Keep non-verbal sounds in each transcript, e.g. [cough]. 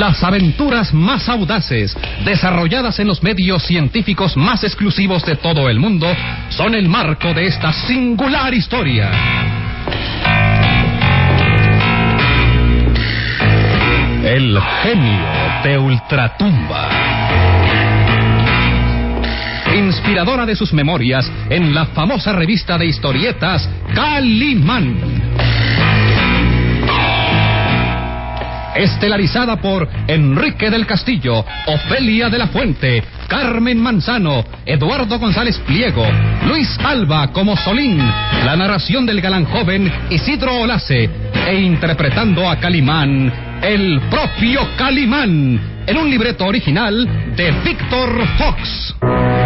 Las aventuras más audaces, desarrolladas en los medios científicos más exclusivos de todo el mundo, son el marco de esta singular historia. El genio de Ultratumba. Inspiradora de sus memorias en la famosa revista de historietas Calimán. Estelarizada por Enrique del Castillo, Ofelia de la Fuente, Carmen Manzano, Eduardo González Pliego, Luis Alba como Solín, la narración del galán joven Isidro Olace, e interpretando a Calimán, el propio Calimán, en un libreto original de Víctor Fox.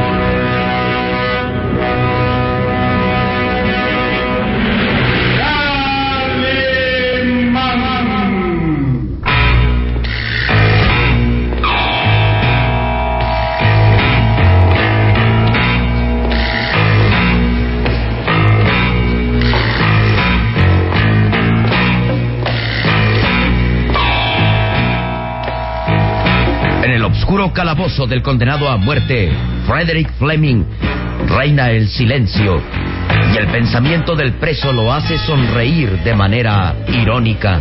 Oscuro calabozo del condenado a muerte, Frederick Fleming, reina el silencio y el pensamiento del preso lo hace sonreír de manera irónica.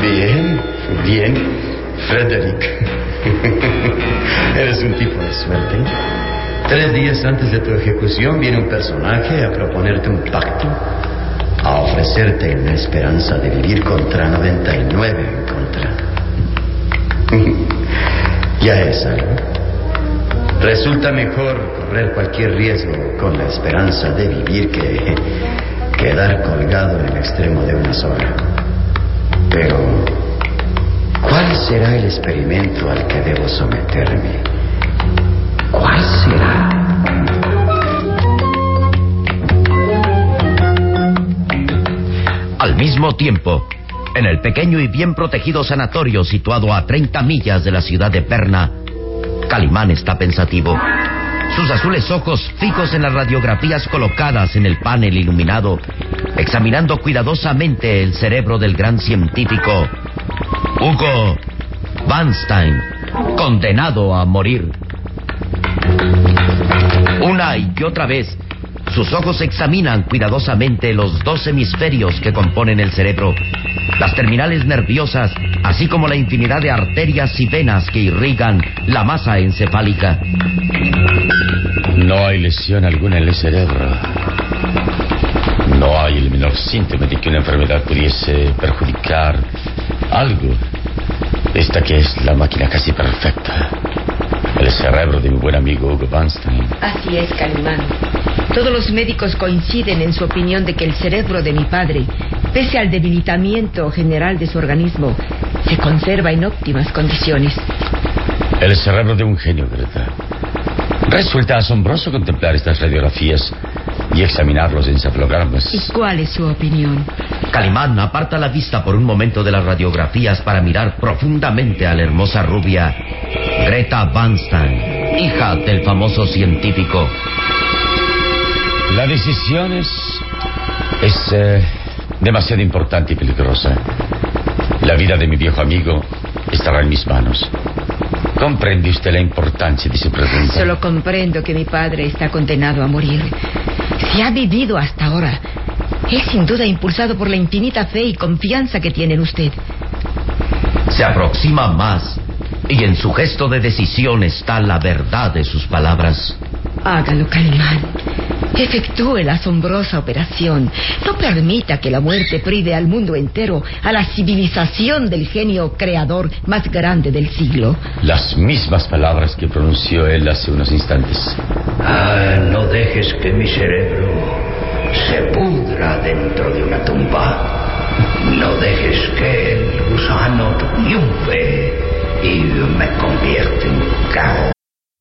Bien, bien, Frederick. [laughs] Eres un tipo de suerte. Tres días antes de tu ejecución viene un personaje a proponerte un pacto, a ofrecerte la esperanza de vivir contra 99 en contra. [laughs] ya es algo. Resulta mejor correr cualquier riesgo con la esperanza de vivir que [laughs] quedar colgado en el extremo de una soga. Pero, ¿cuál será el experimento al que debo someterme? ¿Cuál será? Al mismo tiempo, en el pequeño y bien protegido sanatorio situado a 30 millas de la ciudad de Perna, Calimán está pensativo. Sus azules ojos fijos en las radiografías colocadas en el panel iluminado, examinando cuidadosamente el cerebro del gran científico Hugo Vanstein, condenado a morir. Una y otra vez, sus ojos examinan cuidadosamente los dos hemisferios que componen el cerebro, las terminales nerviosas, así como la infinidad de arterias y venas que irrigan la masa encefálica. No hay lesión alguna en el cerebro. No hay el menor síntoma de que una enfermedad pudiese perjudicar algo. Esta que es la máquina casi perfecta. El cerebro de mi buen amigo Hugo Vanstein. Así es, Calimán. Todos los médicos coinciden en su opinión de que el cerebro de mi padre, pese al debilitamiento general de su organismo, se conserva en óptimas condiciones. El cerebro de un genio, Greta. Resulta asombroso contemplar estas radiografías y examinar los encefalogramas. ¿Y cuál es su opinión? Calimán aparta la vista por un momento de las radiografías para mirar profundamente a la hermosa rubia Greta Van Stein, hija del famoso científico. La decisión es. es eh, demasiado importante y peligrosa. La vida de mi viejo amigo estará en mis manos. ¿Comprende usted la importancia de su pregunta? Solo comprendo que mi padre está condenado a morir. Si ha vivido hasta ahora, es sin duda impulsado por la infinita fe y confianza que tiene en usted. Se aproxima más y en su gesto de decisión está la verdad de sus palabras. Hágalo, Calimán. Efectúe la asombrosa operación. No permita que la muerte prive al mundo entero a la civilización del genio creador más grande del siglo. Las mismas palabras que pronunció él hace unos instantes. Ah, no dejes que mi cerebro se pudra dentro de una tumba. No dejes que el gusano triunfe y me convierta en caos.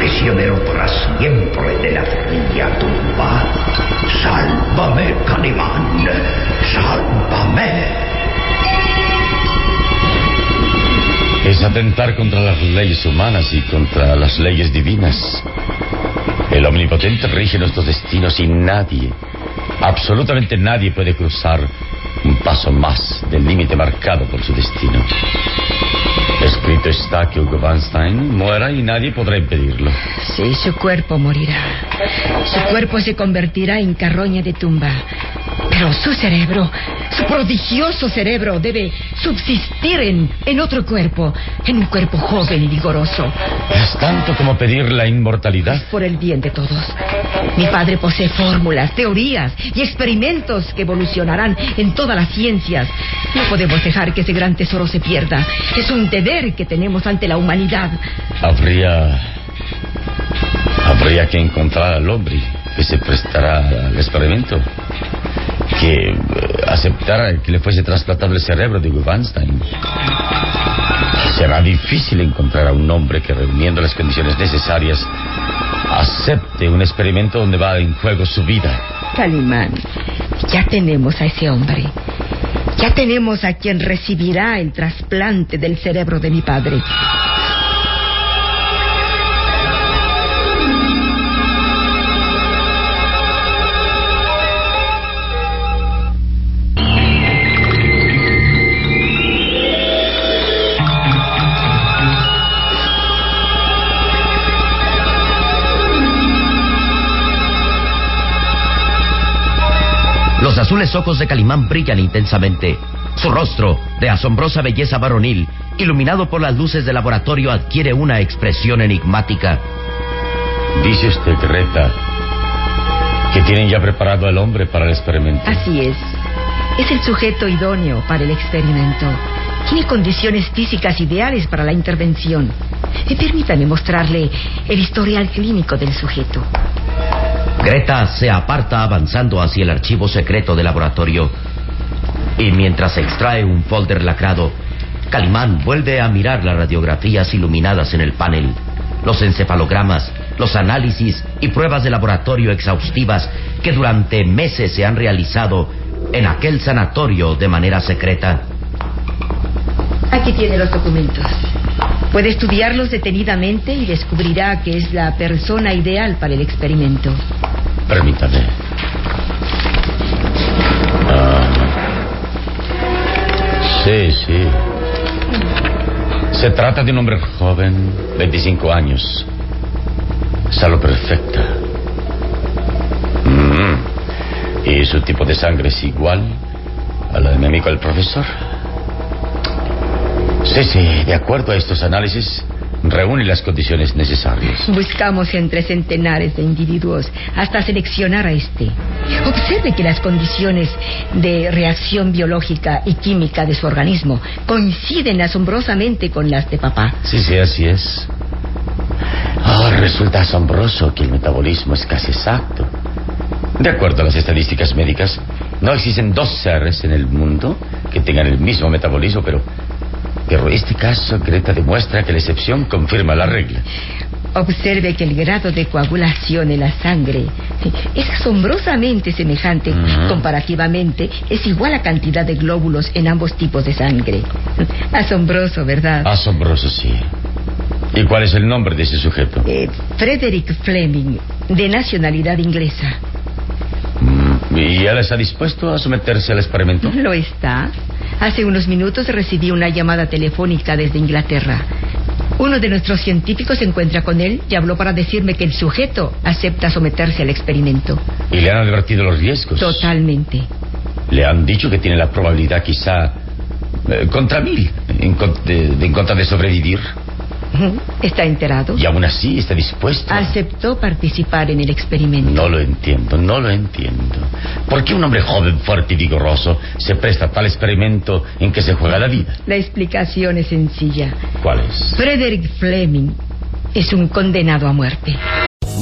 Prisionero para siempre de la fría tumba. Sálvame, Calimán. Sálvame. Es atentar contra las leyes humanas y contra las leyes divinas. El omnipotente rige nuestros destinos y nadie, absolutamente nadie puede cruzar un paso más del límite marcado por su destino. Escrito está que Hugo Van Stein muera y nadie podrá impedirlo. Sí, su cuerpo morirá. Su cuerpo se convertirá en carroña de tumba. Pero su cerebro, su prodigioso cerebro, debe subsistir en, en otro cuerpo, en un cuerpo joven y vigoroso. Es tanto como pedir la inmortalidad. Por el bien de todos. Mi padre posee fórmulas, teorías y experimentos que evolucionarán en todas las ciencias. No podemos dejar que ese gran tesoro se pierda. Es un deber que tenemos ante la humanidad. Habría. Habría que encontrar al hombre, que se prestara al experimento, que eh, aceptara que le fuese trasplantado el cerebro de Weinstein. Será difícil encontrar a un hombre que reuniendo las condiciones necesarias acepte un experimento donde va en juego su vida. Calimán, ya tenemos a ese hombre. Ya tenemos a quien recibirá el trasplante del cerebro de mi padre. Los azules ojos de Calimán brillan intensamente. Su rostro, de asombrosa belleza varonil, iluminado por las luces del laboratorio, adquiere una expresión enigmática. Dice usted, Greta, que tienen ya preparado al hombre para el experimento. Así es. Es el sujeto idóneo para el experimento. Tiene condiciones físicas ideales para la intervención. Eh, permítame mostrarle el historial clínico del sujeto. Greta se aparta avanzando hacia el archivo secreto del laboratorio. Y mientras extrae un folder lacrado, Calimán vuelve a mirar las radiografías iluminadas en el panel, los encefalogramas, los análisis y pruebas de laboratorio exhaustivas que durante meses se han realizado en aquel sanatorio de manera secreta. Aquí tiene los documentos. Puede estudiarlos detenidamente y descubrirá que es la persona ideal para el experimento. Permítame. Ah. Sí, sí. Se trata de un hombre joven, 25 años. Salud perfecta. Mm. Y su tipo de sangre es igual a la de mi amigo el profesor. Sí, sí, de acuerdo a estos análisis, reúne las condiciones necesarias. Buscamos entre centenares de individuos hasta seleccionar a este. Observe que las condiciones de reacción biológica y química de su organismo coinciden asombrosamente con las de papá. Sí, sí, así es. Oh, resulta asombroso que el metabolismo es casi exacto. De acuerdo a las estadísticas médicas, no existen dos seres en el mundo que tengan el mismo metabolismo, pero pero este caso, Greta, demuestra que la excepción confirma la regla. Observe que el grado de coagulación en la sangre es asombrosamente semejante. Comparativamente, es igual a cantidad de glóbulos en ambos tipos de sangre. [laughs] Asombroso, ¿verdad? Asombroso, sí. ¿Y cuál es el nombre de ese sujeto? Eh, Frederick Fleming, de nacionalidad inglesa. Mm, ¿Y él está dispuesto a someterse al experimento? Lo está. Hace unos minutos recibí una llamada telefónica desde Inglaterra. Uno de nuestros científicos se encuentra con él y habló para decirme que el sujeto acepta someterse al experimento. ¿Y le han advertido los riesgos? Totalmente. Le han dicho que tiene la probabilidad quizá eh, contra mil en, con- de, de- en contra de sobrevivir. ¿Está enterado? Y aún así está dispuesto. Aceptó participar en el experimento. No lo entiendo, no lo entiendo. ¿Por qué un hombre joven, fuerte y vigoroso se presta a tal experimento en que se juega la vida? La explicación es sencilla. ¿Cuál es? Frederick Fleming es un condenado a muerte.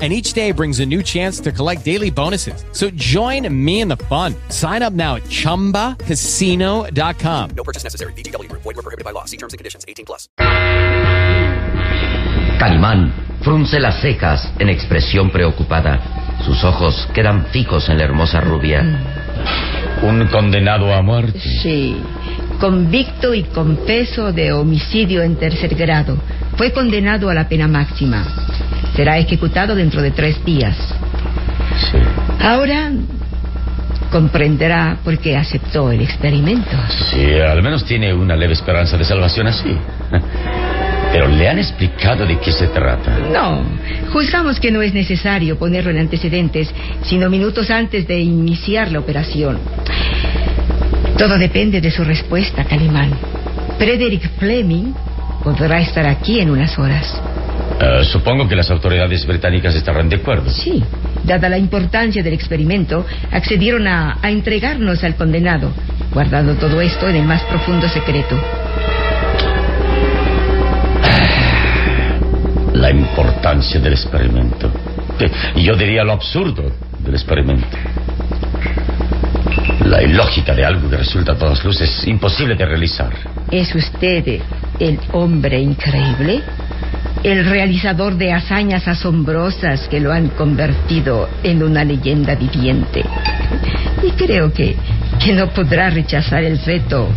and each day brings a new chance to collect daily bonuses. So join me in the fun. Sign up now at ChumbaCasino.com. No purchase necessary. VGW Group. Void were prohibited by law. See terms and conditions. 18 plus. Calimán frunce las cejas en expresión preocupada. Sus ojos quedan fijos en la hermosa rubia. Un condenado a muerte. Sí, convicto y confeso de homicidio en tercer grado. Fue condenado a la pena máxima. Será ejecutado dentro de tres días. Sí. Ahora comprenderá por qué aceptó el experimento. Sí, al menos tiene una leve esperanza de salvación así. [laughs] Pero le han explicado de qué se trata. No, juzgamos que no es necesario ponerlo en antecedentes, sino minutos antes de iniciar la operación. Todo depende de su respuesta, Calimán. Frederick Fleming podrá estar aquí en unas horas. Eh, supongo que las autoridades británicas estarán de acuerdo. Sí, dada la importancia del experimento, accedieron a, a entregarnos al condenado, guardando todo esto en el más profundo secreto. [sighs] La importancia del experimento. Yo diría lo absurdo del experimento. La ilógica de algo que resulta a todas luces imposible de realizar. ¿Es usted el hombre increíble? ¿El realizador de hazañas asombrosas que lo han convertido en una leyenda viviente? Y creo que, que no podrá rechazar el reto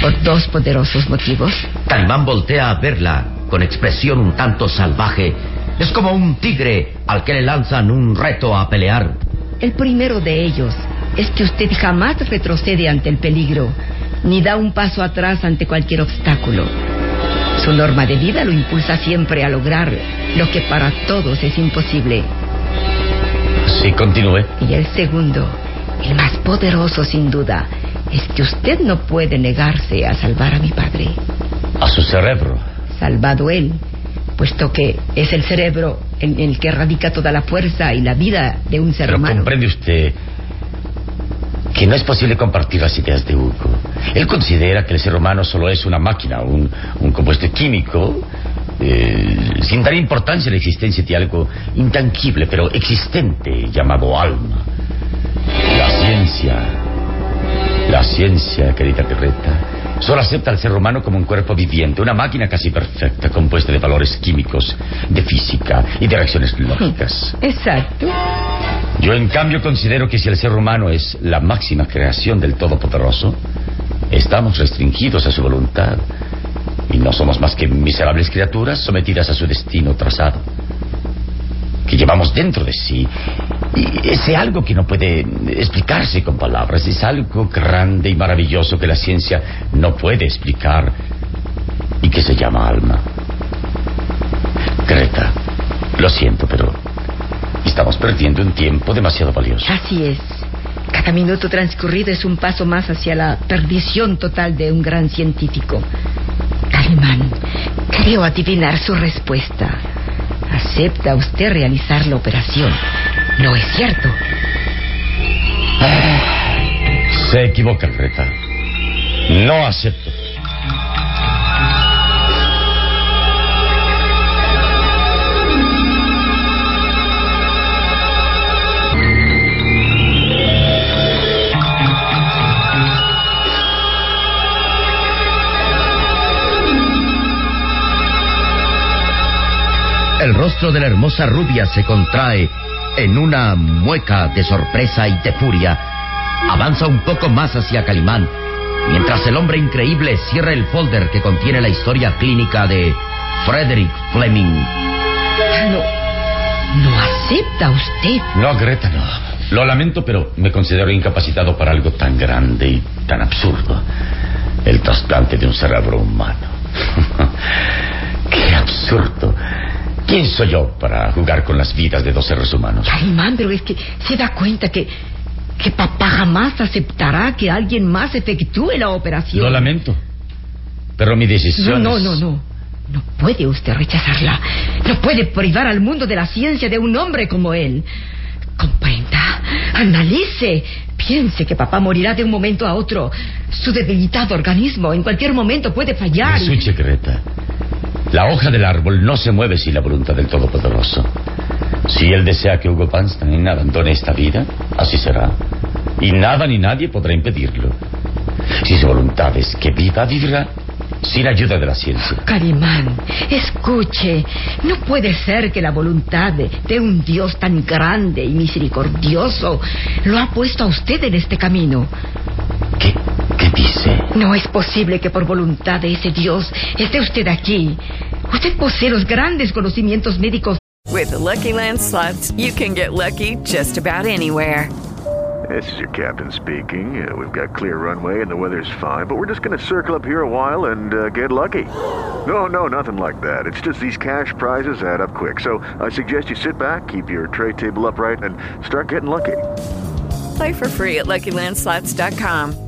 por dos poderosos motivos. Calimán voltea a verla con expresión un tanto salvaje. Es como un tigre al que le lanzan un reto a pelear. El primero de ellos es que usted jamás retrocede ante el peligro, ni da un paso atrás ante cualquier obstáculo. Su norma de vida lo impulsa siempre a lograr lo que para todos es imposible. Sí, continúe. Y el segundo, el más poderoso sin duda, es que usted no puede negarse a salvar a mi padre. A su cerebro. Salvado él, puesto que es el cerebro en el que radica toda la fuerza y la vida de un ser Pero humano. comprende usted que no es posible compartir las ideas de Hugo. Él considera que el ser humano solo es una máquina, un, un compuesto químico, eh, sin dar importancia a la existencia de algo intangible, pero existente, llamado alma. La ciencia, la ciencia, querida Perreta, solo acepta al ser humano como un cuerpo viviente, una máquina casi perfecta, compuesta de valores químicos, de física y de reacciones lógicas. [laughs] Exacto. Yo, en cambio, considero que si el ser humano es la máxima creación del Todopoderoso, estamos restringidos a su voluntad y no somos más que miserables criaturas sometidas a su destino trazado, que llevamos dentro de sí. Y ese algo que no puede explicarse con palabras, es algo grande y maravilloso que la ciencia no puede explicar y que se llama alma. Greta, lo siento, pero estamos perdiendo un tiempo demasiado valioso. Así es. Cada minuto transcurrido es un paso más hacia la perdición total de un gran científico. Calimán, creo adivinar su respuesta. ¿Acepta usted realizar la operación? ¿No es cierto? Se equivoca, Greta. No acepto. El rostro de la hermosa rubia se contrae en una mueca de sorpresa y de furia. Avanza un poco más hacia Calimán, mientras el hombre increíble cierra el folder que contiene la historia clínica de Frederick Fleming. No, no acepta usted. No, Greta, no. Lo lamento, pero me considero incapacitado para algo tan grande y tan absurdo. El trasplante de un cerebro humano. [laughs] Qué absurdo. ¿Quién soy yo para jugar con las vidas de dos seres humanos? Caimán, pero es que se da cuenta que, que papá jamás aceptará que alguien más efectúe la operación. Lo lamento. Pero mi decisión. No, no, no, no. No puede usted rechazarla. No puede privar al mundo de la ciencia de un hombre como él. Comprenda, analice, piense que papá morirá de un momento a otro. Su debilitado organismo en cualquier momento puede fallar. Es Su secreta. La hoja del árbol no se mueve sin la voluntad del Todopoderoso. Si él desea que Hugo Panstein abandone esta vida, así será. Y nada ni nadie podrá impedirlo. Si su voluntad es que viva, vivirá sin ayuda de la ciencia. Calimán, escuche, no puede ser que la voluntad de, de, un Dios tan grande y misericordioso lo ha puesto a usted en este camino. ¿Qué? revise. No es posible que por voluntad de ese Dios esté usted aquí. Usted posee los grandes conocimientos médicos. With the Lucky Land slots, you can get lucky just about anywhere. This is your captain speaking. Uh, we've got clear runway and the weather's fine, but we're just going to circle up here a while and uh, get lucky. No, no, nothing like that. It's just these cash prizes add up quick. So I suggest you sit back, keep your tray table upright, and start getting lucky. Play for free at LuckyLandSlots.com.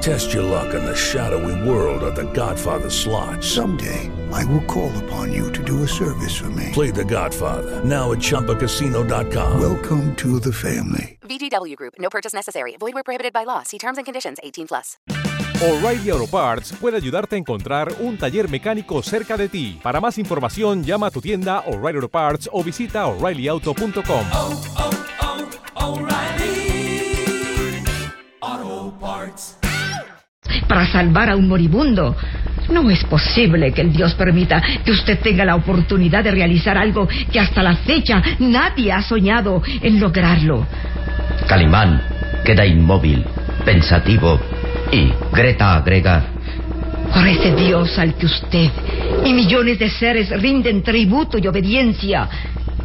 Test your luck in the shadowy world of the Godfather slot. Someday, I will call upon you to do a service for me. Play the Godfather, now at Chumpacasino.com. Welcome to the family. VGW Group, no purchase necessary. Void where prohibited by law. See terms and conditions 18 plus. O'Reilly Auto Parts puede ayudarte a encontrar un taller mecánico cerca de ti. Para más información, llama a tu tienda O'Reilly Auto Parts o visita O'ReillyAuto.com. Oh, oh. para salvar a un moribundo. No es posible que el Dios permita que usted tenga la oportunidad de realizar algo que hasta la fecha nadie ha soñado en lograrlo. Calimán queda inmóvil, pensativo, y Greta agrega... Por ese Dios al que usted y millones de seres rinden tributo y obediencia,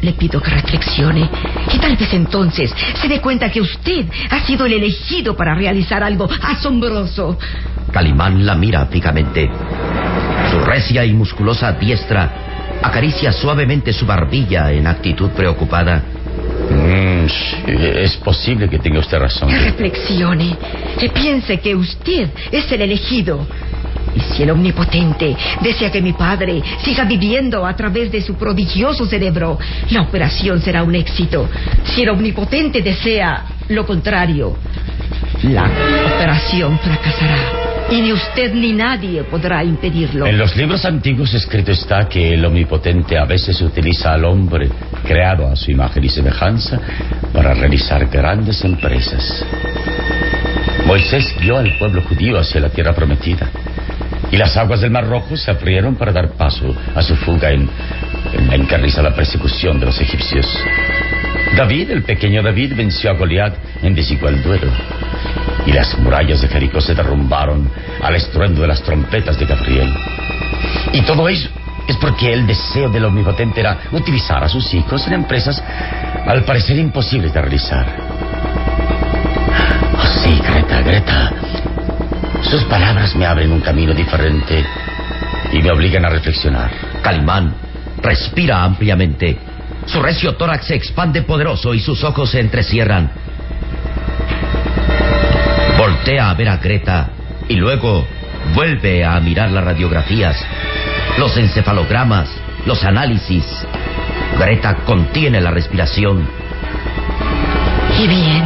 le pido que reflexione, que tal vez entonces se dé cuenta que usted ha sido el elegido para realizar algo asombroso. Calimán la mira fijamente. Su recia y musculosa diestra acaricia suavemente su barbilla en actitud preocupada. Mm, es posible que tenga usted razón. Que reflexione, que piense que usted es el elegido. Y si el Omnipotente desea que mi padre siga viviendo a través de su prodigioso cerebro, la operación será un éxito. Si el Omnipotente desea lo contrario, la operación fracasará. Y ni usted ni nadie podrá impedirlo. En los libros antiguos escrito está que el omnipotente a veces utiliza al hombre creado a su imagen y semejanza para realizar grandes empresas. Moisés guió al pueblo judío hacia la tierra prometida y las aguas del Mar Rojo se abrieron para dar paso a su fuga en, la persecución de los egipcios. David, el pequeño David, venció a Goliat en desigual duelo. Y las murallas de Jericó se derrumbaron al estruendo de las trompetas de Gabriel. Y todo eso es porque el deseo del omnipotente era utilizar a sus hijos en empresas al parecer imposibles de realizar. Oh, sí, Greta, Greta. Sus palabras me abren un camino diferente y me obligan a reflexionar. Calimán respira ampliamente. Su recio tórax se expande poderoso y sus ojos se entrecierran. Voltea a ver a Greta y luego vuelve a mirar las radiografías, los encefalogramas, los análisis. Greta contiene la respiración. Y bien.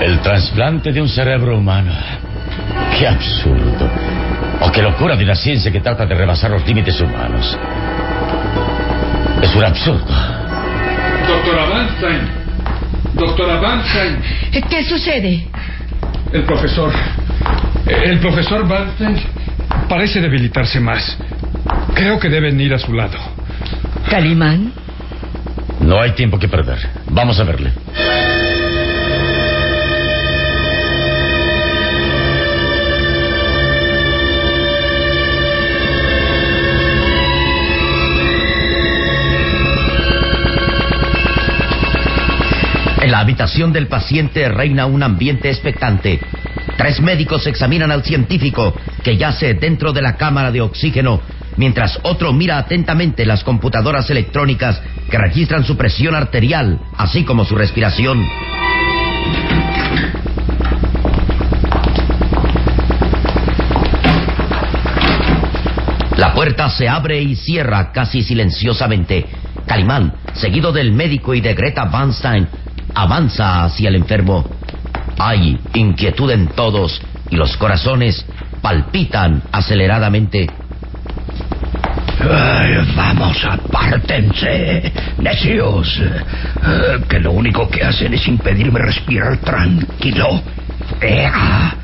El trasplante de un cerebro humano ¡Qué absurdo! O qué locura de una ciencia que trata de rebasar los límites humanos. Es un absurdo. Doctora Bernstein. Doctora Bernstein. ¿Qué sucede? El profesor. El profesor Bernstein parece debilitarse más. Creo que deben ir a su lado. ¿Calimán? No hay tiempo que perder. Vamos a verle. En la habitación del paciente reina un ambiente expectante. Tres médicos examinan al científico que yace dentro de la cámara de oxígeno, mientras otro mira atentamente las computadoras electrónicas que registran su presión arterial, así como su respiración. La puerta se abre y cierra casi silenciosamente. Calimán, seguido del médico y de Greta Van Stein, avanza hacia el enfermo. Hay inquietud en todos y los corazones palpitan aceleradamente. Vamos, apártense, necios, eh, que lo único que hacen es impedirme respirar tranquilo. ¡Ea!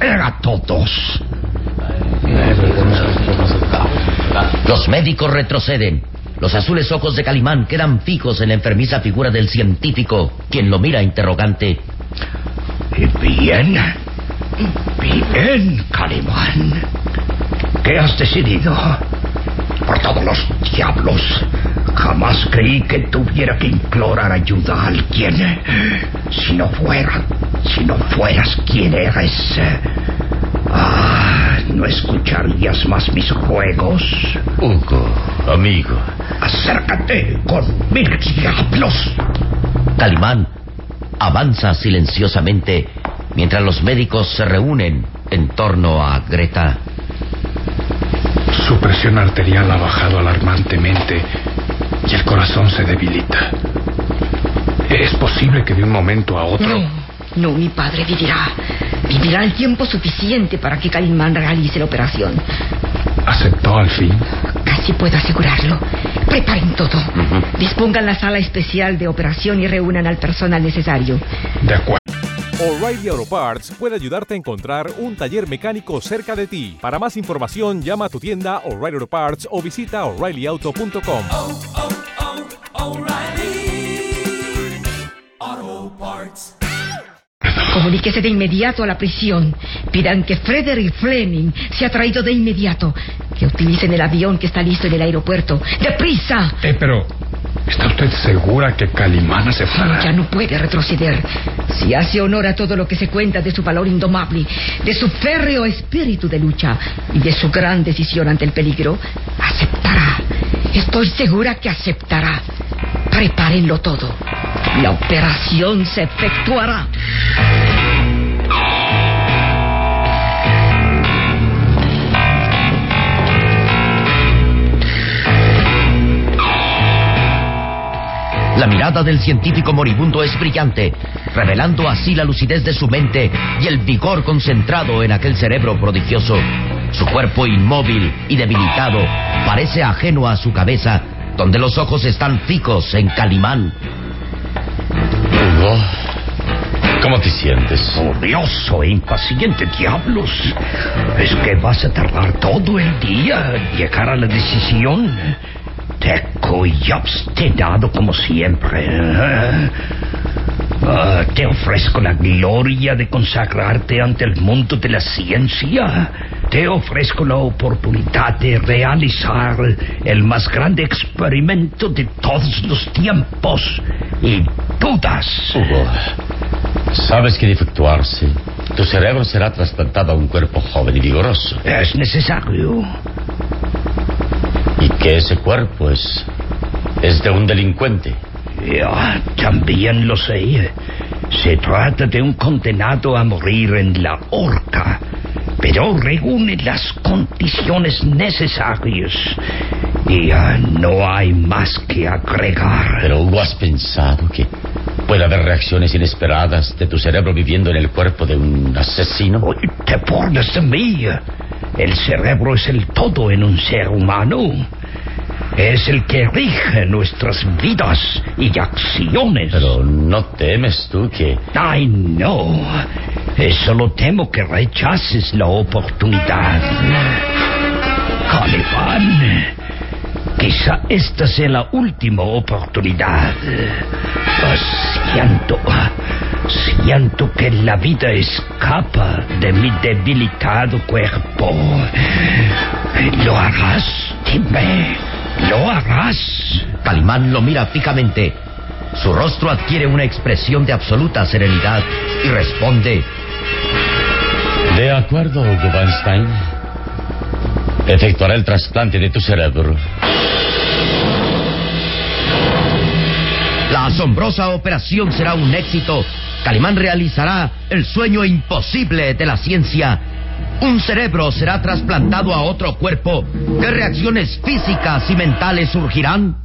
¡Ea todos! Los médicos retroceden. Los azules ojos de Calimán quedan fijos en la enfermiza figura del científico, quien lo mira interrogante. Bien, bien, Calimán. ¿Qué has decidido? Por todos los diablos, jamás creí que tuviera que implorar ayuda a alguien. Si no fuera, si no fueras quien eres. Ah, no escucharías más mis juegos. Hugo, amigo. Acércate con mil diablos. Calimán avanza silenciosamente mientras los médicos se reúnen en torno a Greta. Su presión arterial ha bajado alarmantemente y el corazón se debilita. Es posible que de un momento a otro... No, no, mi padre vivirá. Vivirá el tiempo suficiente para que Calimán realice la operación. ¿Aceptó al fin? Casi puedo asegurarlo. Preparen todo. Dispongan la sala especial de operación y reúnan al personal necesario. De acuerdo. O'Reilly Auto Parts puede ayudarte a encontrar un taller mecánico cerca de ti. Para más información, llama a tu tienda O'Reilly Auto Parts o visita oreillyauto.com. Auto Parts. Comuníquese de inmediato a la prisión. Pidan que Frederick Fleming sea traído de inmediato. Que utilicen el avión que está listo en el aeropuerto. ¡Deprisa! Eh, pero... ¿Está usted segura que Calimán aceptará? Ya no puede retroceder. Si hace honor a todo lo que se cuenta de su valor indomable, de su férreo espíritu de lucha y de su gran decisión ante el peligro, aceptará. Estoy segura que aceptará. Prepárenlo todo. La operación se efectuará. La mirada del científico moribundo es brillante, revelando así la lucidez de su mente y el vigor concentrado en aquel cerebro prodigioso. Su cuerpo inmóvil y debilitado parece ajeno a su cabeza, donde los ojos están fijos en Calimán. Hugo, ¿cómo te sientes? Furioso e impaciente, diablos. Es que vas a tardar todo el día en llegar a la decisión. Teco y obstinado como siempre. Ah, te ofrezco la gloria de consagrarte ante el mundo de la ciencia. Te ofrezco la oportunidad de realizar el más grande experimento de todos los tiempos. Y dudas. Hugo, sabes que de efectuarse, tu cerebro será trasplantado a un cuerpo joven y vigoroso. Es necesario. Y que ese cuerpo es. es de un delincuente. Ya, también lo sé. Se trata de un condenado a morir en la horca, pero reúne las condiciones necesarias. Y ya no hay más que agregar. Pero Hugo, ¿has pensado que puede haber reacciones inesperadas de tu cerebro viviendo en el cuerpo de un asesino? Te burlas de mí. El cerebro es el todo en un ser humano. Es el que rige nuestras vidas y acciones. Pero no temes tú que... Ay, no. Solo temo que rechaces la oportunidad. Caliban, Quizá esta sea la última oportunidad. Siento, siento que la vida escapa de mi debilitado cuerpo. ¿Lo harás? Dime, ¿lo harás? Calimán lo mira fijamente. Su rostro adquiere una expresión de absoluta serenidad y responde. De acuerdo, Hugo. Efectuará el trasplante de tu cerebro. La asombrosa operación será un éxito. Calimán realizará el sueño imposible de la ciencia. Un cerebro será trasplantado a otro cuerpo. ¿Qué reacciones físicas y mentales surgirán?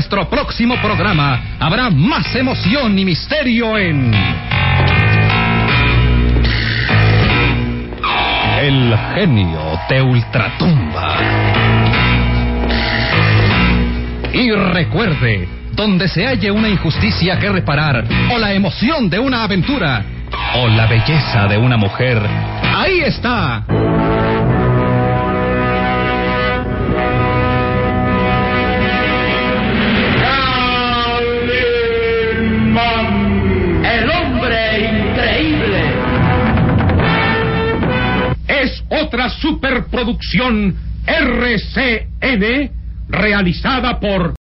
Nuestro próximo programa habrá más emoción y misterio en. El genio de Ultratumba. Y recuerde, donde se halle una injusticia que reparar, o la emoción de una aventura, o la belleza de una mujer, ahí está. Hombre increíble. es otra superproducción RCN realizada por